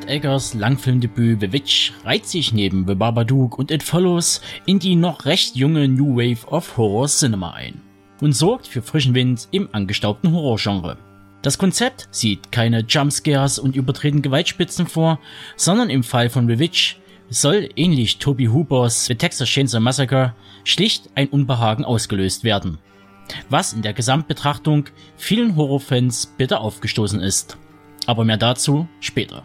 Robert Eggers Langfilmdebüt The Witch reiht sich neben The Babadook und It Follows in die noch recht junge New Wave of Horror Cinema ein und sorgt für frischen Wind im angestaubten Horrorgenre. Das Konzept sieht keine Jumpscares und übertreten Gewaltspitzen vor, sondern im Fall von The Witch soll ähnlich Toby Hoopers The Texas Chainsaw Massacre schlicht ein Unbehagen ausgelöst werden, was in der Gesamtbetrachtung vielen Horrorfans bitter aufgestoßen ist. Aber mehr dazu später.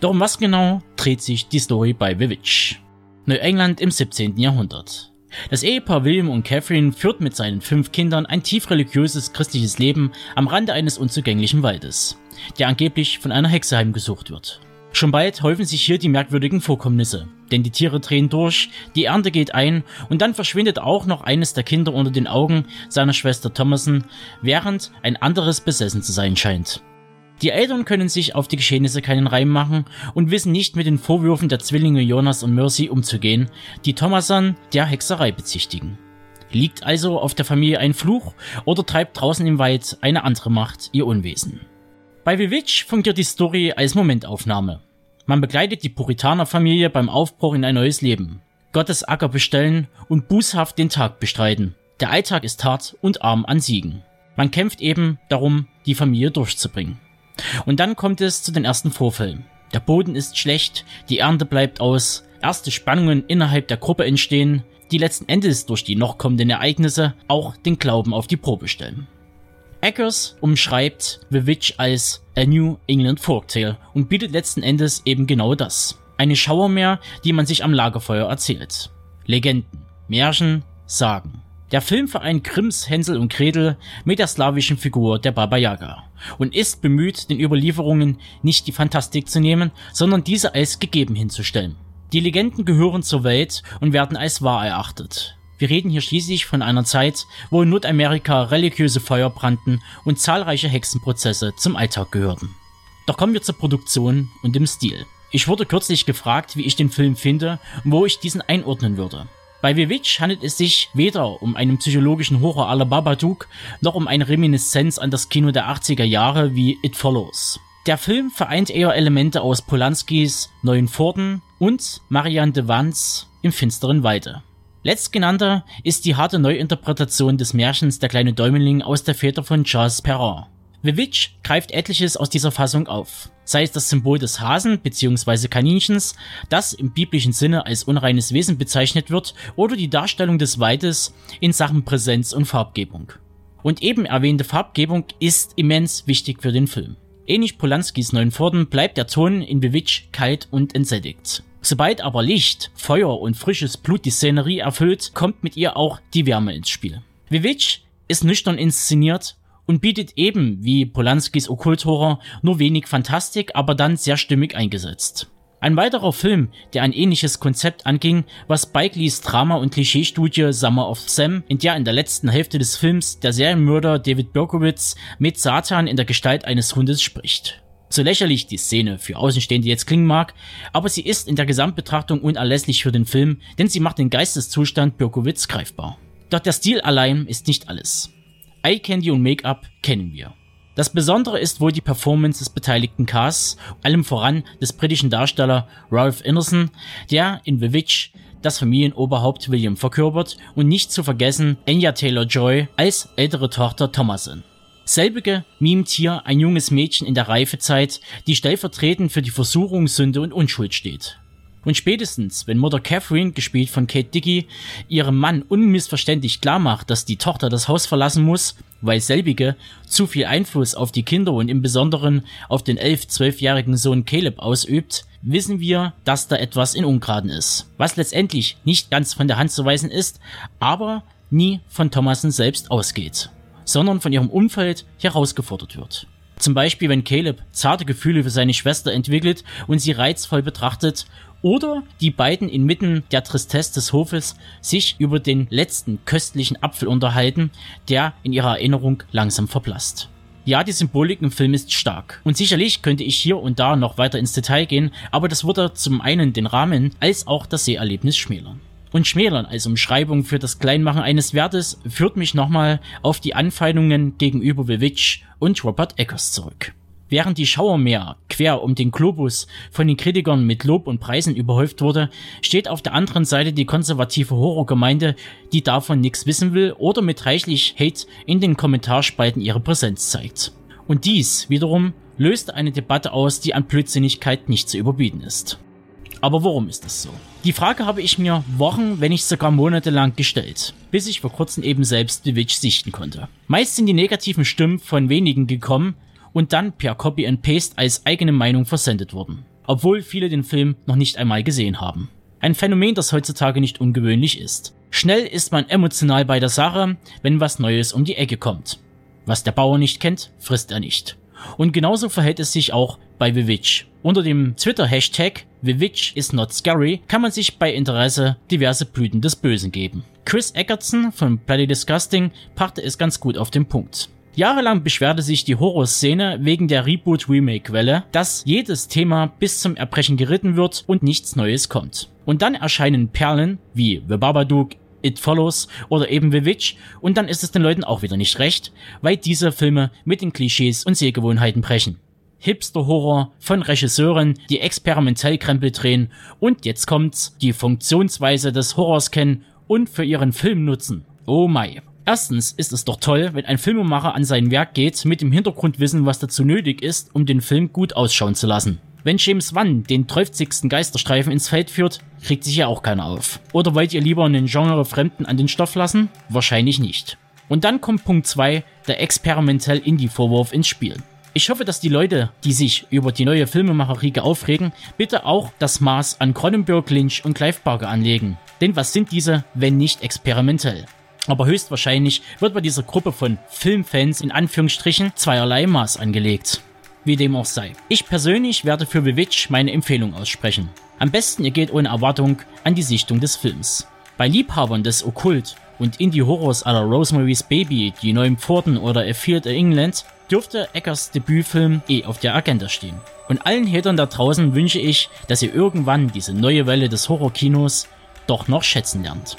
Doch um was genau dreht sich die Story bei The Witch? Neuengland im 17. Jahrhundert. Das Ehepaar William und Catherine führt mit seinen fünf Kindern ein tief religiöses christliches Leben am Rande eines unzugänglichen Waldes, der angeblich von einer Hexe heimgesucht wird. Schon bald häufen sich hier die merkwürdigen Vorkommnisse, denn die Tiere drehen durch, die Ernte geht ein und dann verschwindet auch noch eines der Kinder unter den Augen seiner Schwester Thomason, während ein anderes besessen zu sein scheint. Die Eltern können sich auf die Geschehnisse keinen Reim machen und wissen nicht mit den Vorwürfen der Zwillinge Jonas und Mercy umzugehen, die Thomason der Hexerei bezichtigen. Liegt also auf der Familie ein Fluch oder treibt draußen im Wald eine andere Macht ihr Unwesen? Bei The Witch fungiert die Story als Momentaufnahme. Man begleitet die Puritanerfamilie beim Aufbruch in ein neues Leben. Gottes Acker bestellen und bußhaft den Tag bestreiten. Der Alltag ist hart und arm an Siegen. Man kämpft eben darum, die Familie durchzubringen. Und dann kommt es zu den ersten Vorfällen. Der Boden ist schlecht, die Ernte bleibt aus, erste Spannungen innerhalb der Gruppe entstehen, die letzten Endes durch die noch kommenden Ereignisse auch den Glauben auf die Probe stellen. Eggers umschreibt The Witch als A New England Folktale und bietet letzten Endes eben genau das. Eine Schauermeer, die man sich am Lagerfeuer erzählt. Legenden, Märchen, Sagen. Der Film vereint Grimms Hänsel und Gretel mit der slawischen Figur der Baba Yaga und ist bemüht, den Überlieferungen nicht die Fantastik zu nehmen, sondern diese als gegeben hinzustellen. Die Legenden gehören zur Welt und werden als wahr erachtet. Wir reden hier schließlich von einer Zeit, wo in Nordamerika religiöse Feuer brannten und zahlreiche Hexenprozesse zum Alltag gehörten. Doch kommen wir zur Produktion und dem Stil. Ich wurde kürzlich gefragt, wie ich den Film finde und wo ich diesen einordnen würde. Bei The handelt es sich weder um einen psychologischen Horror à la Babadook, noch um eine Reminiszenz an das Kino der 80er Jahre wie It Follows. Der Film vereint eher Elemente aus Polanskis Neuen Pforten und Marianne de Vans im finsteren Walde. Letztgenannter ist die harte Neuinterpretation des Märchens Der kleine Däumeling aus der Väter von Charles Perrault. The Witch greift etliches aus dieser Fassung auf, sei es das Symbol des Hasen bzw. Kaninchens, das im biblischen Sinne als unreines Wesen bezeichnet wird, oder die Darstellung des Waldes in Sachen Präsenz und Farbgebung. Und eben erwähnte Farbgebung ist immens wichtig für den Film. Ähnlich Polanskis Neuen Pforten bleibt der Ton in The Witch kalt und entsättigt. Sobald aber Licht, Feuer und frisches Blut die Szenerie erfüllt, kommt mit ihr auch die Wärme ins Spiel. The Witch ist nüchtern inszeniert und bietet eben wie Polanskis Okkulthorror nur wenig Fantastik, aber dann sehr stimmig eingesetzt. Ein weiterer Film, der ein ähnliches Konzept anging, war Spike Lees Drama- und Klischeestudie Summer of Sam, in der in der letzten Hälfte des Films der Serienmörder David Berkowitz mit Satan in der Gestalt eines Hundes spricht. So lächerlich die Szene für Außenstehende jetzt klingen mag, aber sie ist in der Gesamtbetrachtung unerlässlich für den Film, denn sie macht den Geisteszustand Berkowitz greifbar. Doch der Stil allein ist nicht alles. Eye Candy und Make-up kennen wir. Das Besondere ist wohl die Performance des beteiligten Casts, allem voran des britischen Darsteller Ralph Ineson, der in The Witch das Familienoberhaupt William verkörpert und nicht zu vergessen Anya Taylor-Joy als ältere Tochter Thomasin. Selbige mimt hier ein junges Mädchen in der Reifezeit, die stellvertretend für die Versuchung, Sünde und Unschuld steht. Und spätestens, wenn Mutter Catherine, gespielt von Kate Dickey, ihrem Mann unmissverständlich klar macht, dass die Tochter das Haus verlassen muss, weil selbige zu viel Einfluss auf die Kinder und im Besonderen auf den 11-, 12-jährigen Sohn Caleb ausübt, wissen wir, dass da etwas in Ungraden ist. Was letztendlich nicht ganz von der Hand zu weisen ist, aber nie von Thomason selbst ausgeht, sondern von ihrem Umfeld herausgefordert wird. Zum Beispiel, wenn Caleb zarte Gefühle für seine Schwester entwickelt und sie reizvoll betrachtet, oder die beiden inmitten der Tristesse des Hofes sich über den letzten köstlichen Apfel unterhalten, der in ihrer Erinnerung langsam verblasst. Ja, die Symbolik im Film ist stark. Und sicherlich könnte ich hier und da noch weiter ins Detail gehen, aber das würde zum einen den Rahmen als auch das Seherlebnis schmälern. Und schmälern als Umschreibung für das Kleinmachen eines Wertes führt mich nochmal auf die Anfeindungen gegenüber Vivitch und Robert Eggers zurück. Während die Schauermeer quer um den Globus von den Kritikern mit Lob und Preisen überhäuft wurde, steht auf der anderen Seite die konservative Horrorgemeinde, die davon nichts wissen will oder mit reichlich Hate in den Kommentarspalten ihre Präsenz zeigt. Und dies wiederum löst eine Debatte aus, die an Blödsinnigkeit nicht zu überbieten ist. Aber warum ist das so? Die Frage habe ich mir Wochen, wenn nicht sogar Monate lang gestellt, bis ich vor kurzem eben selbst The Witch sichten konnte. Meist sind die negativen Stimmen von wenigen gekommen, und dann per Copy and Paste als eigene Meinung versendet wurden, obwohl viele den Film noch nicht einmal gesehen haben. Ein Phänomen, das heutzutage nicht ungewöhnlich ist. Schnell ist man emotional bei der Sache, wenn was Neues um die Ecke kommt. Was der Bauer nicht kennt, frisst er nicht. Und genauso verhält es sich auch bei The Witch. Unter dem Twitter-Hashtag The Witch is not scary kann man sich bei Interesse diverse Blüten des Bösen geben. Chris Eckertson von Bloody Disgusting packte es ganz gut auf den Punkt. Jahrelang beschwerte sich die Horrorszene wegen der Reboot-Remake-Welle, dass jedes Thema bis zum Erbrechen geritten wird und nichts Neues kommt. Und dann erscheinen Perlen wie The Babadook, It Follows oder eben The Witch und dann ist es den Leuten auch wieder nicht recht, weil diese Filme mit den Klischees und Sehgewohnheiten brechen. Hipster-Horror von Regisseuren, die experimentell Krempel drehen und jetzt kommt's, die Funktionsweise des Horrors kennen und für ihren Film nutzen. Oh my. Erstens ist es doch toll, wenn ein Filmemacher an sein Werk geht, mit dem Hintergrundwissen, was dazu nötig ist, um den Film gut ausschauen zu lassen. Wenn James Wan den 30. Geisterstreifen ins Feld führt, kriegt sich ja auch keiner auf. Oder wollt ihr lieber einen Genre Fremden an den Stoff lassen? Wahrscheinlich nicht. Und dann kommt Punkt 2, der experimentell Indie-Vorwurf ins Spiel. Ich hoffe, dass die Leute, die sich über die neue Filmemacher-Riege aufregen, bitte auch das Maß an Cronenberg, Lynch und Clive Barker anlegen. Denn was sind diese, wenn nicht experimentell? Aber höchstwahrscheinlich wird bei dieser Gruppe von Filmfans in Anführungsstrichen zweierlei Maß angelegt. Wie dem auch sei. Ich persönlich werde für The Witch meine Empfehlung aussprechen. Am besten ihr geht ohne Erwartung an die Sichtung des Films. Bei Liebhabern des Okkult und Indie-Horrors aller Rosemary's Baby, Die Neuen Pforten oder A Field in England dürfte Eckers Debütfilm eh auf der Agenda stehen. Und allen Hatern da draußen wünsche ich, dass ihr irgendwann diese neue Welle des Horrorkinos doch noch schätzen lernt.